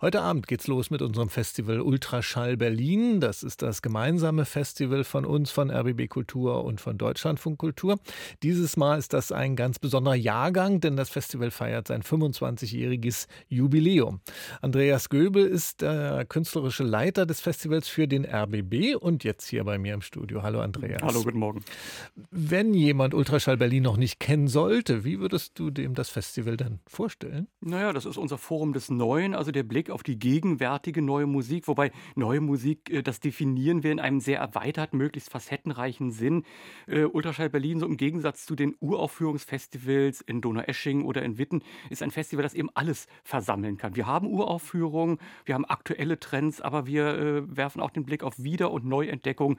Heute Abend geht's los mit unserem Festival Ultraschall Berlin. Das ist das gemeinsame Festival von uns, von RBB Kultur und von Deutschlandfunk Kultur. Dieses Mal ist das ein ganz besonderer Jahrgang, denn das Festival feiert sein 25-jähriges Jubiläum. Andreas Göbel ist der künstlerische Leiter des Festivals für den RBB und jetzt hier bei mir im Studio. Hallo Andreas. Hallo, guten Morgen. Wenn jemand Ultraschall Berlin noch nicht kennen sollte, wie würdest du dem das Festival dann vorstellen? Naja, das ist unser Forum des Neuen, also der Blick auf die gegenwärtige neue Musik, wobei neue Musik, äh, das definieren wir in einem sehr erweiterten, möglichst facettenreichen Sinn. Äh, Ultraschall Berlin, so im Gegensatz zu den Uraufführungsfestivals in Donaueschingen oder in Witten, ist ein Festival, das eben alles versammeln kann. Wir haben Uraufführungen, wir haben aktuelle Trends, aber wir äh, werfen auch den Blick auf Wieder- und Neuentdeckung.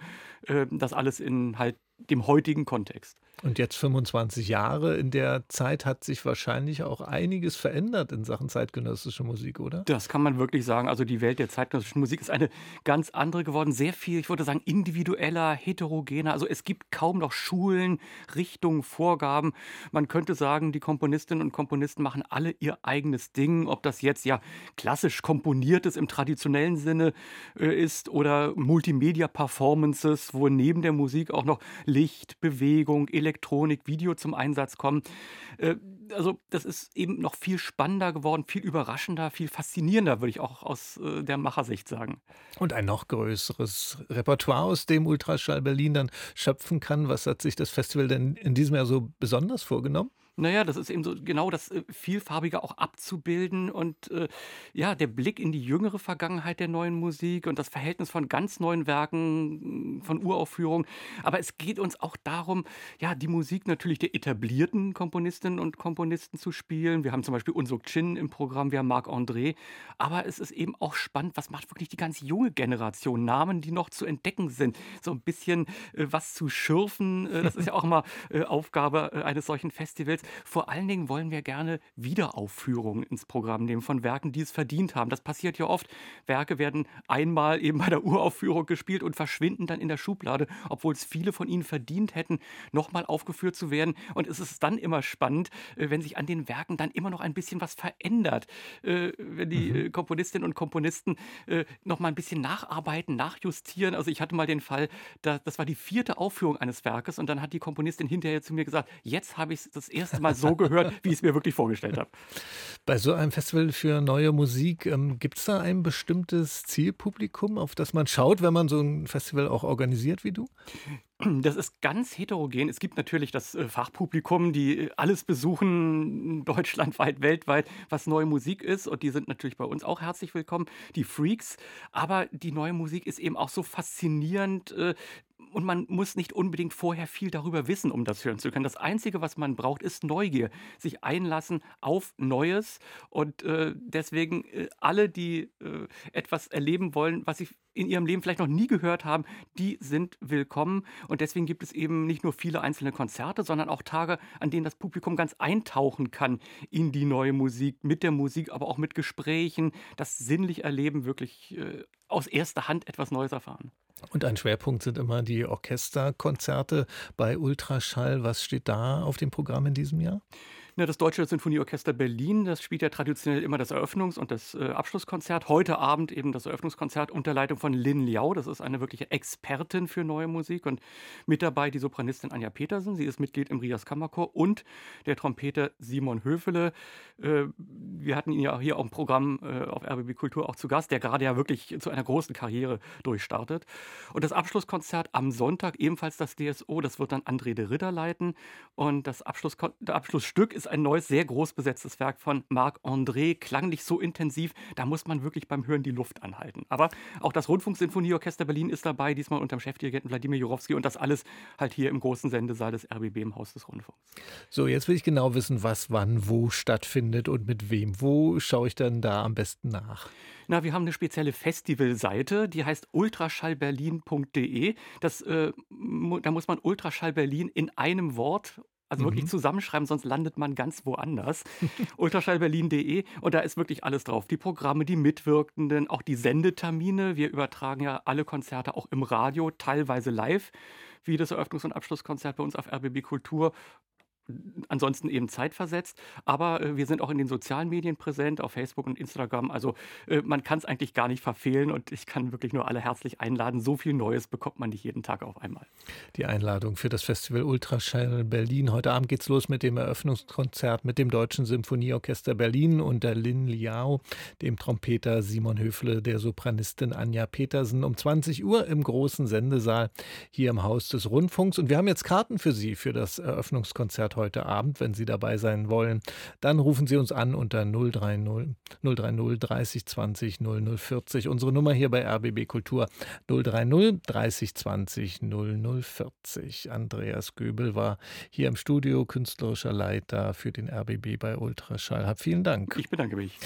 Das alles in halt dem heutigen Kontext. Und jetzt 25 Jahre. In der Zeit hat sich wahrscheinlich auch einiges verändert in Sachen zeitgenössische Musik, oder? Das kann man wirklich sagen. Also die Welt der zeitgenössischen Musik ist eine ganz andere geworden. Sehr viel, ich würde sagen, individueller, heterogener. Also es gibt kaum noch Schulen, Richtungen, Vorgaben. Man könnte sagen, die Komponistinnen und Komponisten machen alle ihr eigenes Ding. Ob das jetzt ja klassisch komponiertes im traditionellen Sinne äh, ist oder Multimedia-Performances, wo neben der Musik auch noch Licht, Bewegung, Elektronik, Video zum Einsatz kommen. Äh, also das ist eben noch viel spannender geworden, viel überraschender, viel faszinierender, würde ich auch aus äh, der Machersicht sagen. Und ein noch größeres Repertoire, aus dem Ultraschall Berlin dann schöpfen kann. Was hat sich das Festival denn in diesem Jahr so besonders vorgenommen? Naja, das ist eben so genau das äh, Vielfarbige auch abzubilden und äh, ja, der Blick in die jüngere Vergangenheit der neuen Musik und das Verhältnis von ganz neuen Werken, von Uraufführungen. Aber es geht uns auch darum, ja, die Musik natürlich der etablierten Komponistinnen und Komponisten zu spielen. Wir haben zum Beispiel Unsuk Chin im Programm, wir haben Marc André. Aber es ist eben auch spannend, was macht wirklich die ganz junge Generation? Namen, die noch zu entdecken sind. So ein bisschen äh, was zu schürfen, äh, das ist ja auch immer äh, Aufgabe äh, eines solchen Festivals. Vor allen Dingen wollen wir gerne Wiederaufführungen ins Programm nehmen von Werken, die es verdient haben. Das passiert ja oft. Werke werden einmal eben bei der Uraufführung gespielt und verschwinden dann in der Schublade, obwohl es viele von ihnen verdient hätten, nochmal aufgeführt zu werden. Und es ist dann immer spannend, äh, wenn sich an den Werken dann immer noch ein bisschen was verändert. Äh, wenn die mhm. Komponistinnen und Komponisten nochmal ein bisschen nacharbeiten, nachjustieren. Also ich hatte mal den Fall, das war die vierte Aufführung eines Werkes und dann hat die Komponistin hinterher zu mir gesagt, jetzt habe ich es das erste Mal so gehört, wie ich es mir wirklich vorgestellt habe. Bei so einem Festival für neue Musik, ähm, gibt es da ein bestimmtes Zielpublikum, auf das man schaut, wenn man so ein Festival auch organisiert wie du? Das ist ganz heterogen. Es gibt natürlich das äh, Fachpublikum, die äh, alles besuchen, deutschlandweit, weltweit, was neue Musik ist. Und die sind natürlich bei uns auch herzlich willkommen, die Freaks. Aber die neue Musik ist eben auch so faszinierend. Äh, und man muss nicht unbedingt vorher viel darüber wissen, um das hören zu können. Das Einzige, was man braucht, ist Neugier, sich einlassen auf Neues. Und äh, deswegen äh, alle, die äh, etwas erleben wollen, was sie in ihrem Leben vielleicht noch nie gehört haben, die sind willkommen. Und deswegen gibt es eben nicht nur viele einzelne Konzerte, sondern auch Tage, an denen das Publikum ganz eintauchen kann in die neue Musik, mit der Musik, aber auch mit Gesprächen, das sinnlich erleben, wirklich äh, aus erster Hand etwas Neues erfahren. Und ein Schwerpunkt sind immer die Orchesterkonzerte bei Ultraschall. Was steht da auf dem Programm in diesem Jahr? Ja, das Deutsche Sinfonieorchester Berlin, das spielt ja traditionell immer das Eröffnungs- und das äh, Abschlusskonzert. Heute Abend eben das Eröffnungskonzert unter Leitung von Lin Liao. Das ist eine wirkliche Expertin für neue Musik. Und mit dabei die Sopranistin Anja Petersen. Sie ist Mitglied im Rias Kammerchor und der Trompeter Simon Höfele. Äh, wir hatten ihn ja hier auch im Programm äh, auf RBB Kultur auch zu Gast, der gerade ja wirklich zu einer großen Karriere durchstartet. Und das Abschlusskonzert am Sonntag, ebenfalls das DSO, das wird dann André de Ritter leiten. Und das Abschluss, Abschlussstück ist ein neues, sehr groß besetztes Werk von Marc André, klanglich so intensiv, da muss man wirklich beim Hören die Luft anhalten. Aber auch das Rundfunksinfonieorchester Berlin ist dabei, diesmal unter dem Chefdirigenten Wladimir Jurowski und das alles halt hier im großen Sendesaal des RBB im Haus des Rundfunks. So, jetzt will ich genau wissen, was wann wo stattfindet und mit wem. Wo schaue ich denn da am besten nach? Na, wir haben eine spezielle Festivalseite, die heißt ultraschallberlin.de. Das, äh, da muss man Ultraschall Berlin in einem Wort also wirklich mhm. zusammenschreiben, sonst landet man ganz woanders. Ultraschallberlin.de und da ist wirklich alles drauf. Die Programme, die Mitwirkenden, auch die Sendetermine. Wir übertragen ja alle Konzerte auch im Radio, teilweise live, wie das Eröffnungs- und Abschlusskonzert bei uns auf RBB Kultur ansonsten eben zeitversetzt. Aber äh, wir sind auch in den sozialen Medien präsent, auf Facebook und Instagram. Also äh, man kann es eigentlich gar nicht verfehlen und ich kann wirklich nur alle herzlich einladen. So viel Neues bekommt man nicht jeden Tag auf einmal. Die Einladung für das Festival Ultraschall Berlin. Heute Abend geht es los mit dem Eröffnungskonzert mit dem Deutschen Symphonieorchester Berlin und der Lin Liao, dem Trompeter Simon Höfle, der Sopranistin Anja Petersen um 20 Uhr im großen Sendesaal hier im Haus des Rundfunks. Und wir haben jetzt Karten für Sie für das Eröffnungskonzert heute Abend, wenn Sie dabei sein wollen. Dann rufen Sie uns an unter 030 030 30 20 0040. Unsere Nummer hier bei RBB Kultur 030 30 20 0040. Andreas Göbel war hier im Studio, künstlerischer Leiter für den RBB bei Ultraschall. Hab vielen Dank. Ich bedanke mich.